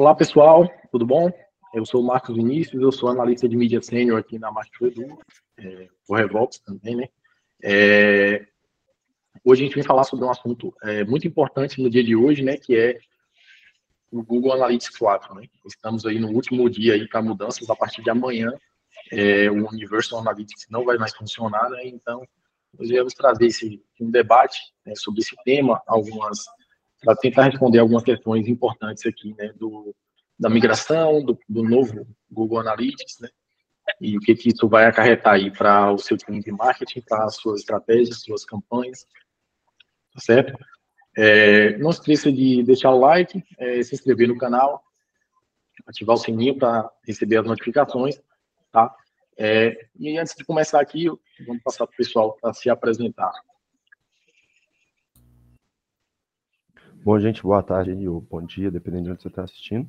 Olá, pessoal, tudo bom? Eu sou o Marcos Vinícius, eu sou analista de mídia sênior aqui na Marketing Edu, é, o Revolts também, né? É, hoje a gente vem falar sobre um assunto é, muito importante no dia de hoje, né, que é o Google Analytics 4, né? Estamos aí no último dia aí para mudanças, a partir de amanhã é, o Universal Analytics não vai mais funcionar, né? Então, nós viemos trazer esse, um debate né, sobre esse tema, algumas para tentar responder algumas questões importantes aqui, né, do, da migração, do, do novo Google Analytics, né, e o que, que isso vai acarretar aí para o seu time de marketing, para as suas estratégias, suas campanhas, tá certo? É, não se esqueça de deixar o like, é, se inscrever no canal, ativar o sininho para receber as notificações, tá? É, e antes de começar aqui, vamos passar para o pessoal para se apresentar. Bom, gente, boa tarde ou bom dia, dependendo de onde você está assistindo.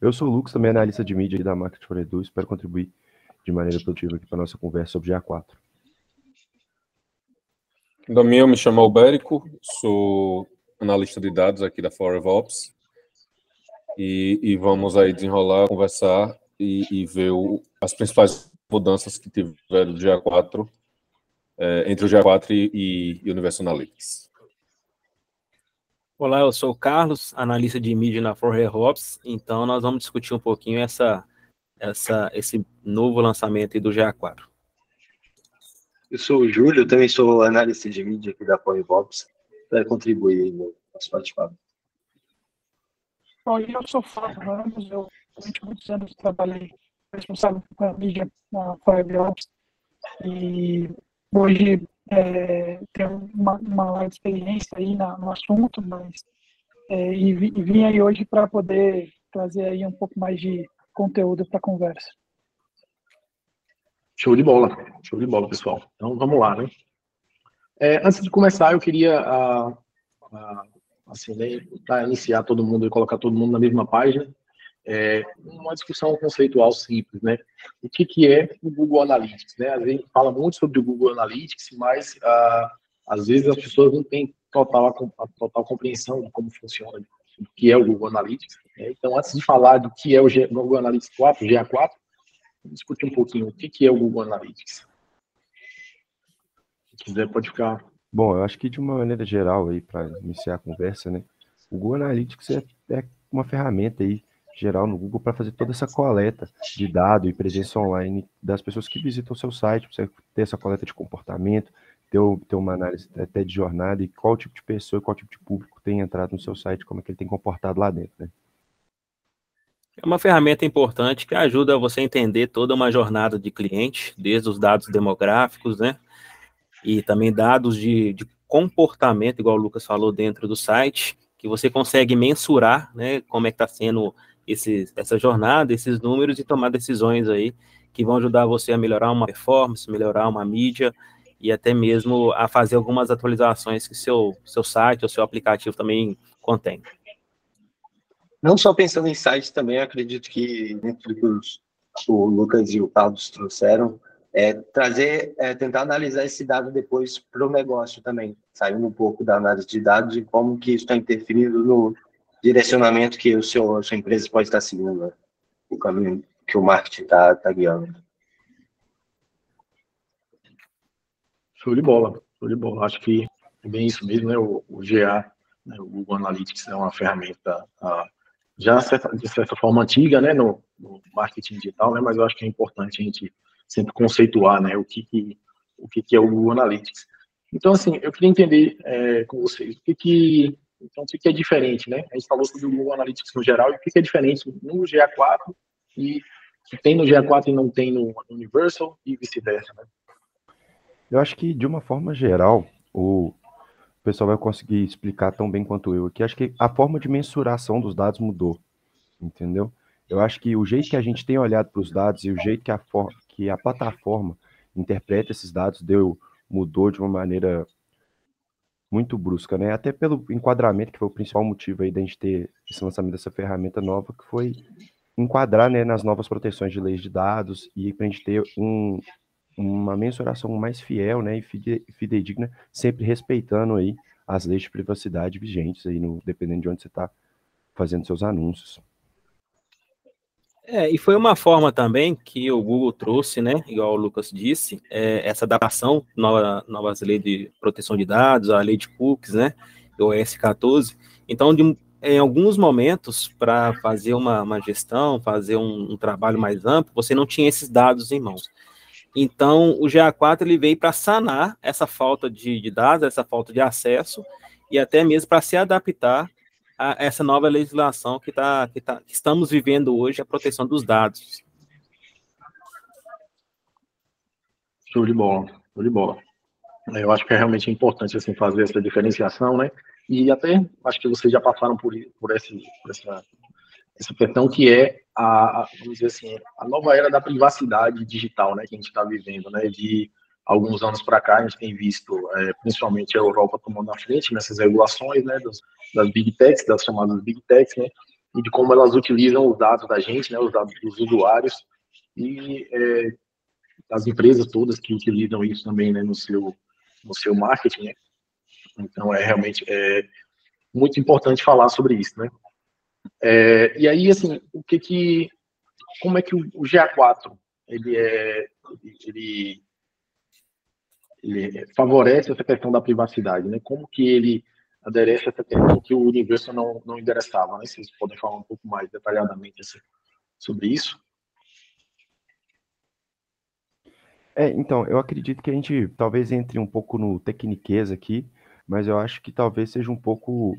Eu sou o Lucas, também analista de mídia da Market for Edu, espero contribuir de maneira produtiva aqui para a nossa conversa sobre GA4. Também eu me chamo Albérico, sou analista de dados aqui da ForevOps e, e vamos aí desenrolar, conversar e, e ver o, as principais mudanças que tiveram do GA4, é, entre o GA4 e, e Universo Analytics. Olá, eu sou o Carlos, analista de mídia na Forre Hops. Então, nós vamos discutir um pouquinho essa, essa, esse novo lançamento do GA4. Eu sou o Júlio, também sou analista de mídia aqui da Forre Hops, para contribuir aí no nosso bate-papo. Bom, eu sou o Fábio Ramos, eu durante muitos anos trabalhei responsável pela mídia na Forre Hops e hoje é, tenho uma, uma larga experiência aí na, no assunto, mas é, e, e vim aí hoje para poder trazer aí um pouco mais de conteúdo para a conversa. Show de bola, show de bola, pessoal. Então vamos lá, né? É, antes de começar, eu queria uh, uh, assim, né, iniciar todo mundo e colocar todo mundo na mesma página, é, uma discussão conceitual simples, né? O que, que é o Google Analytics, né? A gente fala muito sobre o Google Analytics, mas ah, às vezes as pessoas não têm total, a, total compreensão de como funciona, o que é o Google Analytics. Né? Então, antes de falar do que é o Google Analytics 4, o GA4, vamos discutir um pouquinho o que, que é o Google Analytics. Se quiser, pode ficar. Bom, eu acho que de uma maneira geral aí, para iniciar a conversa, né? O Google Analytics é, é uma ferramenta aí geral no Google para fazer toda essa coleta de dados e presença online das pessoas que visitam o seu site, para você ter essa coleta de comportamento, ter, ter uma análise até de jornada e qual tipo de pessoa, qual tipo de público tem entrado no seu site, como é que ele tem comportado lá dentro, né? É uma ferramenta importante que ajuda você a entender toda uma jornada de cliente, desde os dados demográficos, né? E também dados de, de comportamento, igual o Lucas falou, dentro do site, que você consegue mensurar, né? Como é que está sendo esse, essa jornada, esses números e tomar decisões aí que vão ajudar você a melhorar uma performance, melhorar uma mídia e até mesmo a fazer algumas atualizações que seu, seu site ou seu aplicativo também contém. Não só pensando em sites também, acredito que dentro do que o Lucas e o Carlos trouxeram, é trazer, é, tentar analisar esse dado depois para o negócio também, saindo um pouco da análise de dados e como que isso está interferindo no, direcionamento que o seu, a sua empresa pode estar seguindo, né? o caminho que o marketing está tá guiando. Show de bola, show de bola. Acho que é bem isso mesmo, né? O, o GA, né? o Google Analytics é uma ferramenta ah, já de certa forma antiga, né? No, no, marketing digital, né? Mas eu acho que é importante a gente sempre conceituar, né? O que, que o que, que é o Google Analytics. Então, assim, eu queria entender é, com vocês o que, que então, o que é diferente, né? A gente falou sobre o Google Analytics no geral, e o que é diferente no GA4 e que tem no GA4 e não tem no Universal e vice-versa, né? Eu acho que, de uma forma geral, o pessoal vai conseguir explicar tão bem quanto eu aqui. Acho que a forma de mensuração dos dados mudou, entendeu? Eu acho que o jeito que a gente tem olhado para os dados e o jeito que a, que a plataforma interpreta esses dados deu mudou de uma maneira muito brusca, né? Até pelo enquadramento, que foi o principal motivo aí da gente ter esse lançamento dessa ferramenta nova, que foi enquadrar né, nas novas proteções de leis de dados e para a gente ter um, uma mensuração mais fiel né, e fidedigna, sempre respeitando aí as leis de privacidade vigentes, aí no, dependendo de onde você está fazendo seus anúncios. É, e foi uma forma também que o Google trouxe, né, igual o Lucas disse, é, essa adaptação, nova, novas leis de proteção de dados, a lei de cookies, né, o OS 14. Então, de, em alguns momentos, para fazer uma, uma, gestão, fazer um, um, trabalho mais amplo, você não tinha esses dados em mãos. Então, o GA4 ele veio para sanar essa falta de, de dados, essa falta de acesso, e até mesmo para se adaptar a essa nova legislação que, tá, que, tá, que estamos vivendo hoje, a proteção dos dados. Show de bola, show de bola. Eu acho que é realmente importante assim, fazer essa diferenciação, né? E até acho que vocês já passaram por, por, esse, por essa, essa questão que é a, vamos dizer assim, a nova era da privacidade digital, né, que a gente está vivendo, né, de alguns anos para cá, a gente tem visto, é, principalmente a Europa tomando a frente nessas regulações, né, das, das big techs, das chamadas big techs, né, e de como elas utilizam os dados da gente, né, os dados dos usuários e é, as empresas todas que utilizam isso também, né, no seu no seu marketing, né. Então é realmente é muito importante falar sobre isso, né. É, e aí, assim, o que que, como é que o, o GA4 ele é, ele ele favorece essa questão da privacidade, né? Como que ele aderece a essa questão que o universo não, não endereçava, né? Vocês podem falar um pouco mais detalhadamente sobre isso? É, então, eu acredito que a gente talvez entre um pouco no tecniquez aqui, mas eu acho que talvez seja um pouco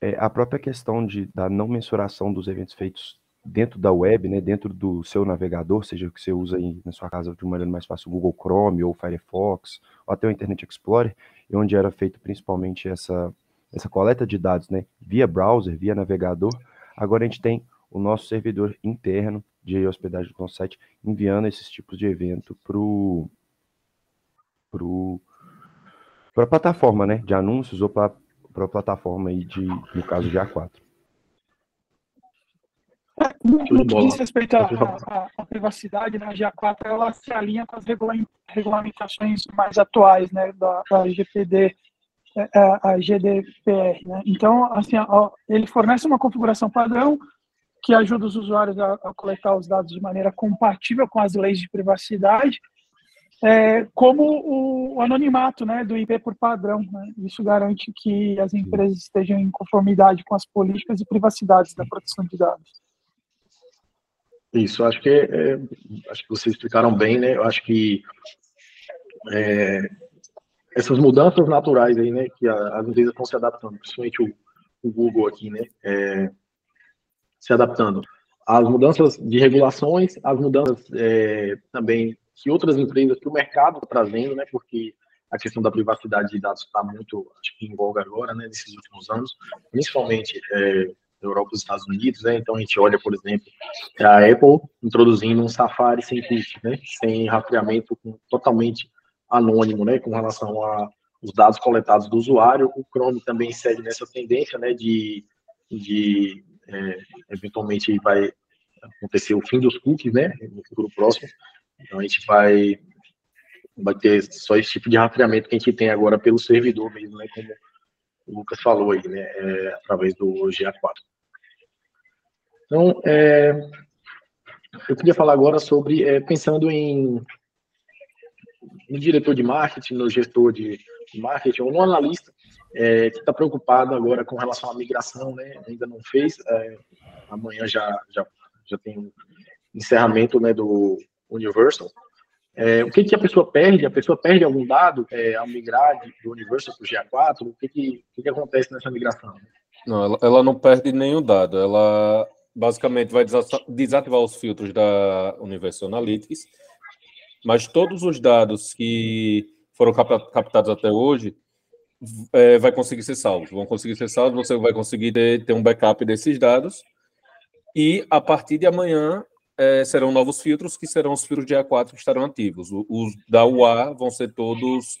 é, a própria questão de, da não mensuração dos eventos feitos dentro da web, né, dentro do seu navegador, seja o que você usa aí na sua casa de uma maneira mais fácil, o Google Chrome ou Firefox, ou até o Internet Explorer, onde era feito principalmente essa, essa coleta de dados, né, via browser, via navegador, agora a gente tem o nosso servidor interno de hospedagem do nosso site enviando esses tipos de evento para pro, pro, a plataforma né, de anúncios ou para a plataforma aí de, no caso de A4. No que diz respeito à privacidade, né, a GA4 ela se alinha com as regulamentações mais atuais né, da, da GPD, é, é, a GDPR. Né? Então, assim, ele fornece uma configuração padrão que ajuda os usuários a, a, coletar os dados de maneira compatível com as leis de privacidade, é, como o anonimato né, do IP por padrão. Né? Isso garante que as empresas estejam em conformidade com as políticas e privacidades da proteção de dados. Isso, acho que é, acho que vocês explicaram bem, né? Eu acho que é, essas mudanças naturais aí, né, que as empresas estão se adaptando, principalmente o, o Google aqui, né, é, se adaptando às mudanças de regulações, as mudanças é, também que outras empresas, que o mercado está trazendo, né, porque a questão da privacidade de dados está muito, acho que em voga agora, né, nesses últimos anos, principalmente Europa e Estados Unidos, né? Então a gente olha, por exemplo, a Apple introduzindo um Safari sem cookie, né? Sem rastreamento totalmente anônimo, né? Com relação a os dados coletados do usuário, o Chrome também segue nessa tendência, né? De, de é, eventualmente vai acontecer o fim dos cookies, né? No futuro próximo. Então a gente vai vai ter só esse tipo de rastreamento que a gente tem agora pelo servidor mesmo, né? Como o Lucas falou aí, né, é, através do GA4. Então, é, eu queria falar agora sobre, é, pensando em no diretor de marketing, no gestor de marketing, ou no analista é, que está preocupado agora com relação à migração, né, ainda não fez, é, amanhã já, já, já tem encerramento né, do Universal, é, o que, que a pessoa perde? A pessoa perde algum dado é, ao migrar do Universal para o GA4? O que, que, que, que acontece nessa migração? Não, ela, ela, não perde nenhum dado. Ela basicamente vai desativar os filtros da Universal Analytics, mas todos os dados que foram captados até hoje é, vai conseguir ser salvos. Vão conseguir ser salvos, você vai conseguir ter, ter um backup desses dados. E a partir de amanhã é, serão novos filtros, que serão os filtros de A4 que estarão ativos. Os da UA vão ser todos,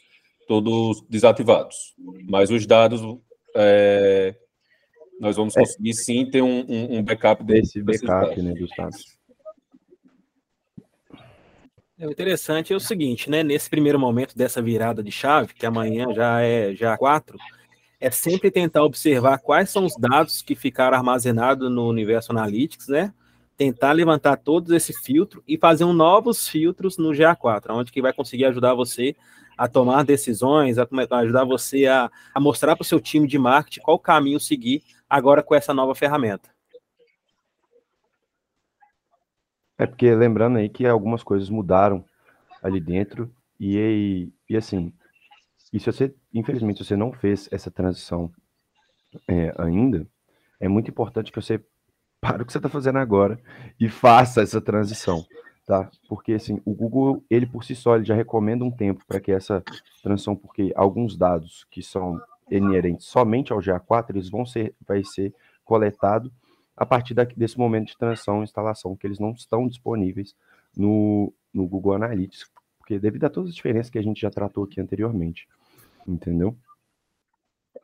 todos desativados. Mas os dados, é, nós vamos é. conseguir sim ter um, um, um backup desse backup né, dos dados. É, o interessante é o seguinte, né? Nesse primeiro momento dessa virada de chave, que amanhã já é já 4, é sempre tentar observar quais são os dados que ficaram armazenados no universo Analytics, né? Tentar levantar todos esse filtro e fazer um novos filtros no GA4, onde que vai conseguir ajudar você a tomar decisões, a ajudar você a, a mostrar para o seu time de marketing qual caminho seguir agora com essa nova ferramenta. É porque lembrando aí que algumas coisas mudaram ali dentro e, e assim, e se você, infelizmente, você não fez essa transição é, ainda, é muito importante que você pare o que você está fazendo agora e faça essa transição, tá? Porque assim, o Google, ele por si só, ele já recomenda um tempo para que essa transição, porque alguns dados que são inerentes somente ao GA4, eles vão ser, vai ser coletado a partir daqui, desse momento de transição e instalação, que eles não estão disponíveis no, no Google Analytics, porque devido a todas as diferenças que a gente já tratou aqui anteriormente, entendeu?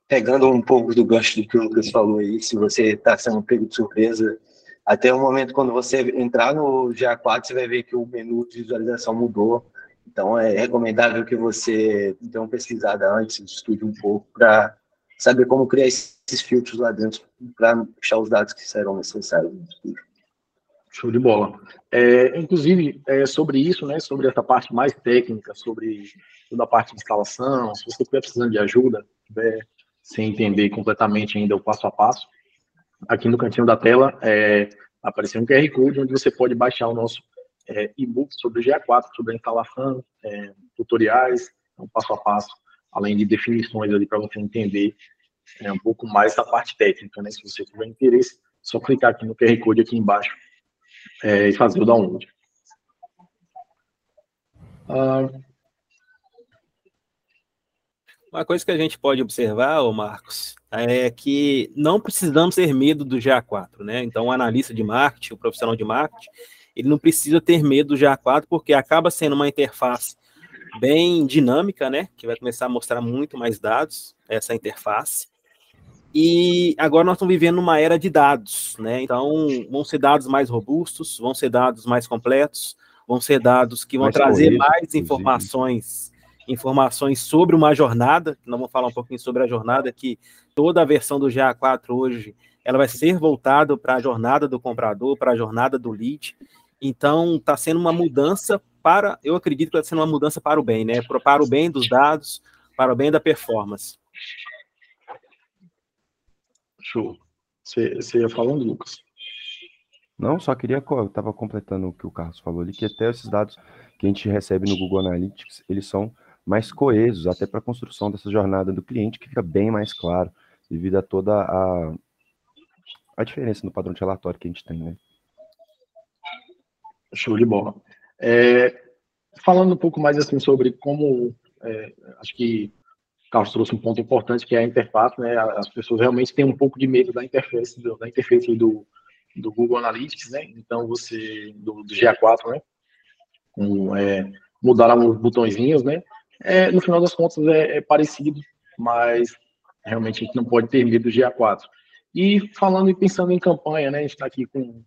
Pegando um pouco do gancho do que o Lucas falou aí, se você está sendo pego de surpresa, até o momento quando você entrar no GA4, você vai ver que o menu de visualização mudou. Então, é recomendável que você dê uma pesquisada antes, estude um pouco para saber como criar esses filtros lá dentro para puxar os dados que serão necessários no estúdio. Show de bola. É, inclusive, é, sobre isso, né, sobre essa parte mais técnica, sobre toda a parte de instalação, se você estiver precisando de ajuda, tiver sem entender completamente ainda o passo a passo, aqui no cantinho da tela é, apareceu um QR Code onde você pode baixar o nosso é, e-book sobre o GA4, sobre a instalação, é, tutoriais, um passo a passo, além de definições ali para você entender é, um pouco mais da parte técnica, né? Se você tiver interesse, só clicar aqui no QR Code aqui embaixo é, e fazer o download. Ah, uma coisa que a gente pode observar, ô Marcos, é que não precisamos ter medo do GA4, né? Então, o analista de marketing, o profissional de marketing, ele não precisa ter medo do GA4, porque acaba sendo uma interface bem dinâmica, né? Que vai começar a mostrar muito mais dados, essa interface. E agora nós estamos vivendo uma era de dados, né? Então, vão ser dados mais robustos, vão ser dados mais completos, vão ser dados que vão mais trazer mais informações informações sobre uma jornada, nós vamos falar um pouquinho sobre a jornada, que toda a versão do GA4 hoje, ela vai ser voltada para a jornada do comprador, para a jornada do lead, então está sendo uma mudança para, eu acredito que está sendo uma mudança para o bem, né, para o bem dos dados, para o bem da performance. Show. Você, você ia falando, Lucas? Não, só queria, eu estava completando o que o Carlos falou ali, que até esses dados que a gente recebe no Google Analytics, eles são mais coesos, até para a construção dessa jornada do cliente, que fica bem mais claro, devido a toda a, a diferença no padrão de relatório que a gente tem, né? Show de bola. É, falando um pouco mais assim sobre como, é, acho que o Carlos trouxe um ponto importante que é a interface, né? As pessoas realmente têm um pouco de medo da interface do, da interface do, do Google Analytics, né? Então você do, do GA4, né? Um, é, mudaram os botõezinhos, né? É, no final das contas é, é, parecido, mas realmente a gente não pode ter medo do GA4. E falando e pensando em campanha, né, a gente está aqui com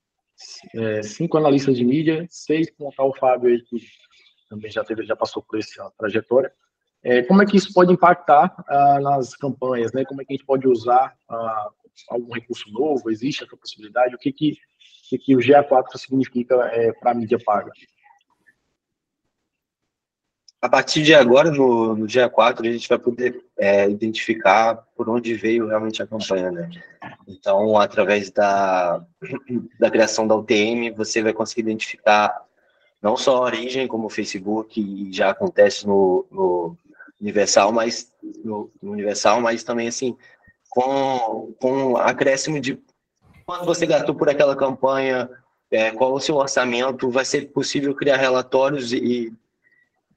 é, cinco analistas de mídia, seis com o Fábio aí, que também já teve, já passou por essa trajetória. É, como é que isso pode impactar ah, nas campanhas, né? Como é que a gente pode usar ah, algum recurso novo? Existe essa possibilidade? O que que, que, que o GA4 significa é, para a mídia paga? A partir de agora, no, no dia 4, a gente vai poder é, identificar por onde veio realmente a campanha, né? Então, através da, da criação da UTM, você vai conseguir identificar não só a origem, como o Facebook já acontece no, no Universal, mas no, no, Universal, mas também assim com com acréscimo de quanto você gastou por aquela campanha, é, qual o seu orçamento, vai ser possível criar relatórios e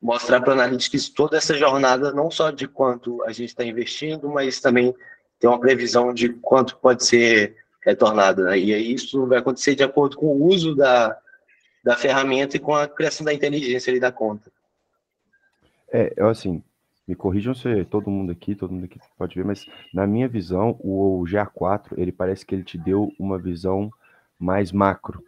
mostrar para o Analytics toda essa jornada, não só de quanto a gente está investindo, mas também ter uma previsão de quanto pode ser retornado. Né? E aí isso vai acontecer de acordo com o uso da, da ferramenta e com a criação da inteligência ali da conta. É, eu assim, me corrijam se todo mundo aqui, todo mundo aqui pode ver, mas na minha visão, o GA4, ele parece que ele te deu uma visão mais macro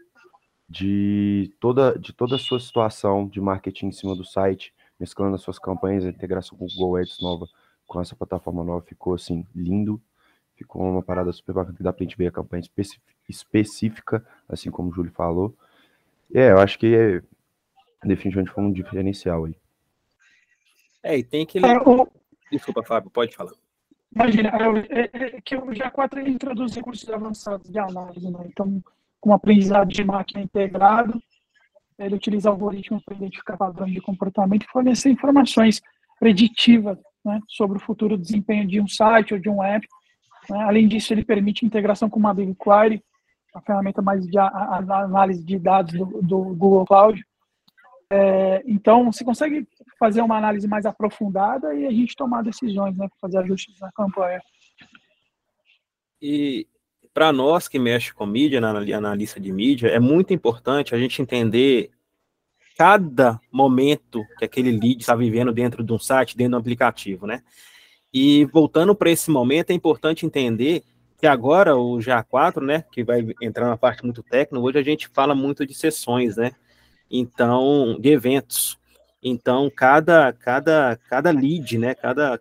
de toda, de toda a sua situação de marketing em cima do site, mesclando as suas campanhas, a integração com o Google Ads nova, com essa plataforma nova, ficou assim, lindo. Ficou uma parada super bacana que dá pra gente ver a campanha específica, assim como o Júlio falou. É, eu acho que é, definitivamente foi um diferencial aí. É, e tem que. É, o... Desculpa, Fábio, pode falar. Imagina, é, é, é que o GA4 ele introduz recursos avançados de análise, né? Então, com aprendizado de máquina integrado, ele utiliza algoritmos para identificar padrões de comportamento e fornecer informações preditivas né, sobre o futuro desempenho de um site ou de um app. Né? Além disso, ele permite integração com uma BigQuery, a ferramenta mais de a, a, análise de dados do, do Google Cloud. É, então, você consegue fazer uma análise mais aprofundada e a gente tomar decisões, né, fazer ajustes na campanha. E para nós que mexe com mídia, na analista de mídia, é muito importante a gente entender cada momento que aquele lead está vivendo dentro de um site, dentro de um aplicativo, né? E voltando para esse momento, é importante entender que agora o GA4, né, que vai entrar na parte muito técnica, hoje a gente fala muito de sessões, né? Então, de eventos. Então, cada cada cada lead, né, cada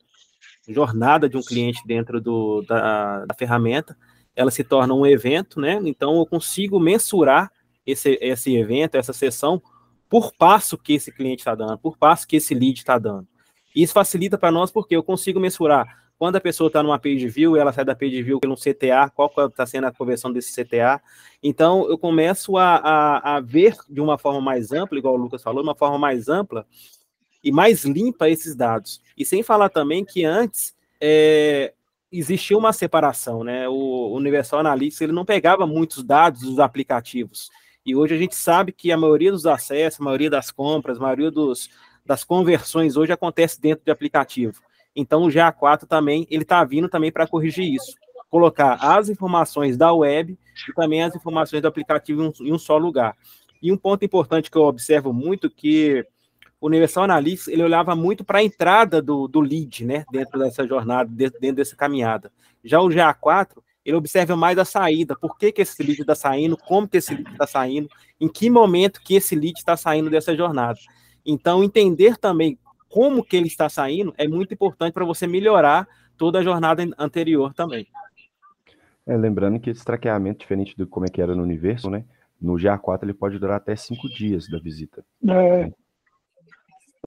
jornada de um cliente dentro do, da, da ferramenta, ela se torna um evento, né? Então, eu consigo mensurar esse, esse evento, essa sessão, por passo que esse cliente está dando, por passo que esse lead está dando. Isso facilita para nós porque eu consigo mensurar quando a pessoa está numa page view, ela sai da page view pelo CTA, qual está sendo a conversão desse CTA. Então, eu começo a, a, a, ver de uma forma mais ampla, igual o Lucas falou, uma forma mais ampla e mais limpa esses dados. E sem falar também que antes é, existia uma separação, né? O Universal Analytics ele não pegava muitos dados dos aplicativos. E hoje a gente sabe que a maioria dos acessos, a maioria das compras, a maioria dos, das conversões hoje acontece dentro de aplicativo. Então o GA4 também, ele está vindo também para corrigir isso. Colocar as informações da web e também as informações do aplicativo em um, em um só lugar. E um ponto importante que eu observo muito que o Universal Analytics ele olhava muito para a entrada do, do lead, né, dentro dessa jornada, dentro, dessa caminhada. Já o GA4 ele observa mais a saída, por que, que esse lead está saindo, como que esse lead está saindo, em que momento que esse lead está saindo dessa jornada. Então, entender também como que ele está saindo é muito importante para você melhorar toda a jornada anterior também. É, lembrando que esse traqueamento, diferente do como é que era no universo, né? No GA4 ele pode durar até cinco dias da visita. É.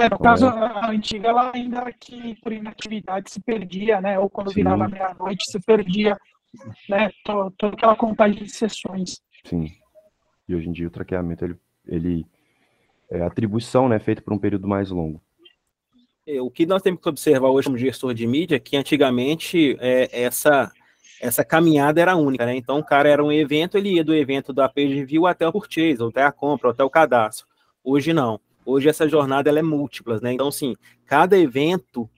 É, no caso, a antiga, ela ainda era que por inatividade se perdia, né? Ou quando Sim. virava meia-noite se perdia né, toda aquela contagem de sessões. Sim. E hoje em dia o traqueamento, ele, ele é atribuição, né, feita por um período mais longo. É, o que nós temos que observar hoje como gestor de mídia é que antigamente é, essa essa caminhada era única, né? Então o cara era um evento, ele ia do evento da page view até o purchase, até a compra, até o cadastro. Hoje não. Hoje essa jornada ela é múltipla, né? Então, sim, cada evento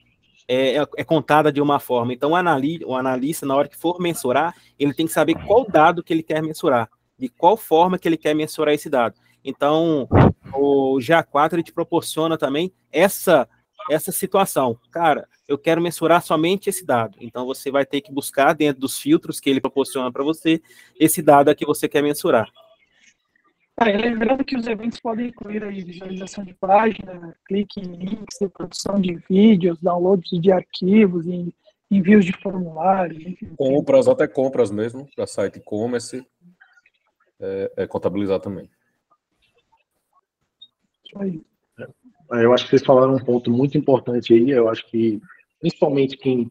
é, é, é, contada de uma forma. Então, o, anali o analista, na hora que for mensurar, ele tem que saber qual dado que ele quer mensurar, de qual forma que ele quer mensurar esse dado. Então, o GA4 ele te proporciona também essa essa situação. Cara, eu quero mensurar somente esse dado. Então, você vai ter que buscar dentro dos filtros que ele proporciona para você esse dado que você quer mensurar. Ah, lembrando que os eventos podem incluir aí visualização de página, clique em links, produção de vídeos, downloads de arquivos, envios de formulários. Enfim. Compras, até compras mesmo, para site e-commerce, é, é contabilizar também. Isso aí. É, eu acho que vocês falaram um ponto muito importante aí. Eu acho que, principalmente quem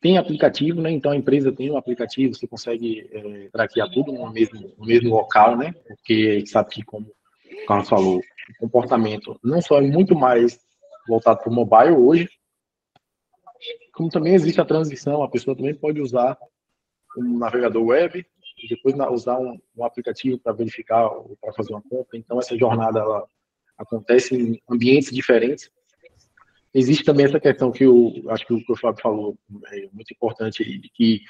tem aplicativo, né? Então a empresa tem um aplicativo, você consegue é, traquear tudo no mesmo, no mesmo local, né? Porque sabe que, como o Carlos falou, o comportamento não só é muito mais voltado para o mobile hoje, como também existe a transição, a pessoa também pode usar um navegador web e depois usar um, um aplicativo para verificar ou para fazer uma compra. Então essa jornada ela acontece em ambientes diferentes existe também essa questão que eu acho que o que o falou é muito importante de que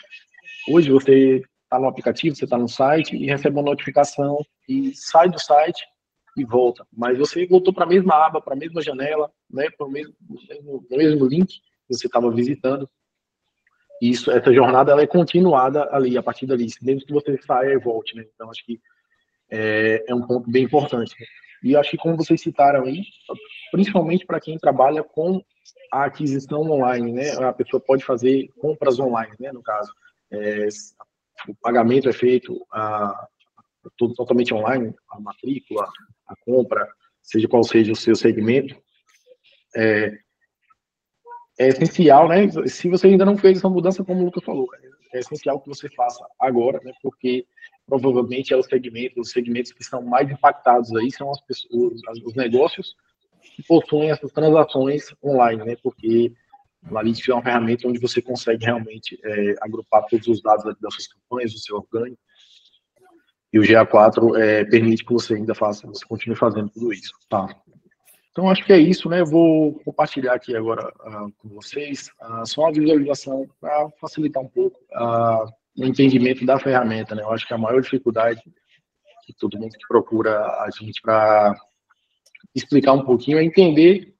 hoje você está no aplicativo, você está no site e recebe uma notificação e sai do site e volta. Mas você voltou para a mesma aba, para a mesma janela, né, para o mesmo, mesmo, mesmo link que você estava visitando. E isso, essa jornada ela é continuada ali, a partir dali, mesmo que você saia e volte. Né? Então, acho que é, é um ponto bem importante. E acho que, como vocês citaram aí, principalmente para quem trabalha com a aquisição online, né? A pessoa pode fazer compras online, né? No caso, é, o pagamento é feito a, tudo totalmente online, a matrícula, a compra, seja qual seja o seu segmento, é, é essencial, né? Se você ainda não fez essa mudança, como o Lucas falou, é essencial que você faça agora, né? Porque provavelmente é o segmento, os segmentos que são mais impactados aí são as pessoas, os negócios possuem essas transações online, né? Porque o Analytics é uma ferramenta onde você consegue realmente é, agrupar todos os dados das suas campanhas, do seu orgânico. E o GA4 é, permite que você ainda faça, você continue fazendo tudo isso, tá? Então, acho que é isso, né? Eu vou compartilhar aqui agora uh, com vocês uh, só uma visualização para facilitar um pouco uh, o entendimento da ferramenta, né? Eu acho que a maior dificuldade que todo mundo que procura a gente para explicar um pouquinho é entender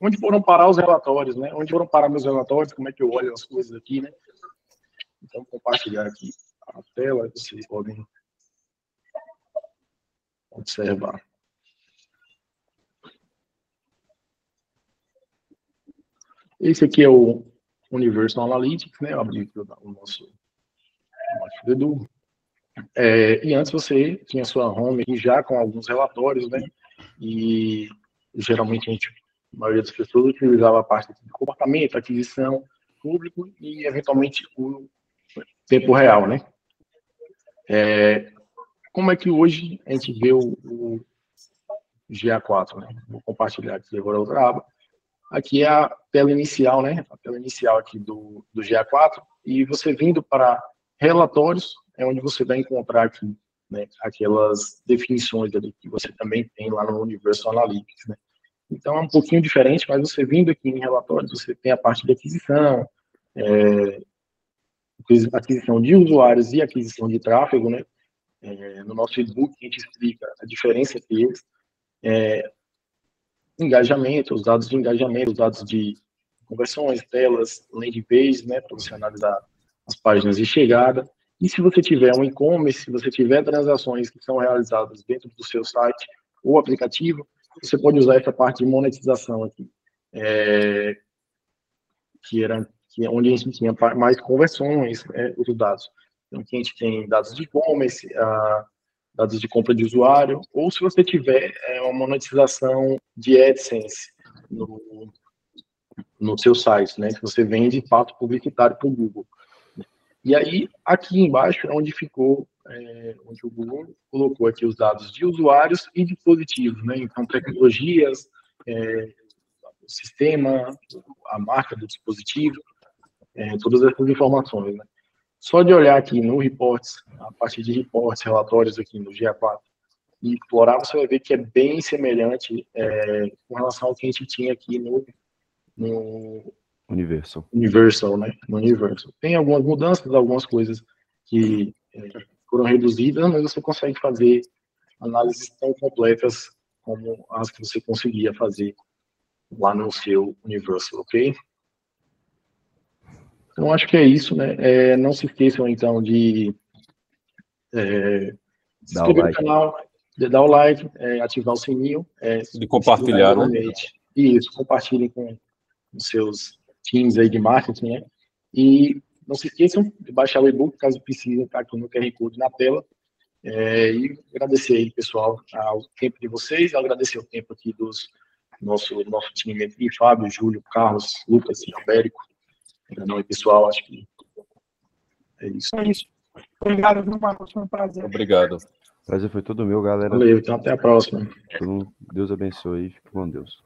onde foram parar os relatórios, né? Onde foram parar meus relatórios, como é que eu olho as coisas aqui, né? Então, compartilhar aqui a tela, vocês podem observar. Esse aqui é o Universal Analytics, né? Eu abri aqui o nosso Edu. É, e antes você tinha sua home já com alguns relatórios, né? E geralmente a gente, a maioria das pessoas utilizava a parte de comportamento, aquisição, público e eventualmente o tempo real, né? É, como é que hoje a gente vê o, o GA4, né? Vou compartilhar aqui agora outra aba. Aqui é a tela inicial, né? A tela inicial aqui do, do GA4. E você vindo para relatórios, é onde você vai encontrar aqui né, aquelas definições ali que você também tem lá no Universal Analytics, né? Então é um pouquinho diferente, mas você vindo aqui em relatórios, você tem a parte de aquisição, é, aquisição de usuários e aquisição de tráfego, né? É, no nosso e-book a gente explica a diferença entre eles. É, engajamento, os dados de engajamento, os dados de conversões, telas, landing page, né, para você analisar as páginas de chegada. E se você tiver um e-commerce, se você tiver transações que são realizadas dentro do seu site ou aplicativo, você pode usar essa parte de monetização aqui, é, que era que é onde a gente tinha mais conversões, é, os dados. Então, aqui a gente tem dados de e-commerce, uh, dados de compra de usuário, ou se você tiver é, uma monetização de AdSense no, no seu site, né? Que você vende fato publicitário para o Google. E aí, aqui embaixo é onde ficou, é, onde o Google colocou aqui os dados de usuários e dispositivos, né? Então, tecnologias, é, o sistema, a marca do dispositivo, é, todas essas informações, né? Só de olhar aqui no reports, a partir de reports, relatórios aqui no GA4, e explorar, você vai ver que é bem semelhante é, com relação ao que a gente tinha aqui no, no Universal. Universal, né? No Universal. Tem algumas mudanças, algumas coisas que é, foram reduzidas, mas você consegue fazer análises tão completas como as que você conseguia fazer lá no seu Universal, ok? Então, acho que é isso, né? É, não se esqueçam, então, de é, se inscrever like. no canal, de dar o like, é, ativar o sininho. É, de compartilhar, né? Isso, compartilhem com os seus teams aí de marketing, né? E não se esqueçam de baixar o e-book, caso precisem, tá aqui no QR Code na tela. É, e agradecer aí, pessoal, ao tempo de vocês, agradecer o tempo aqui dos nosso, nosso time aqui, Fábio, Júlio, Carlos, Lucas e Albérico. Não, pessoal, acho que é isso. É isso. Obrigado, viu, Marcos? Foi um prazer. Obrigado. Prazer foi todo meu, galera. Valeu, então até a próxima. Deus abençoe. Fique com Deus.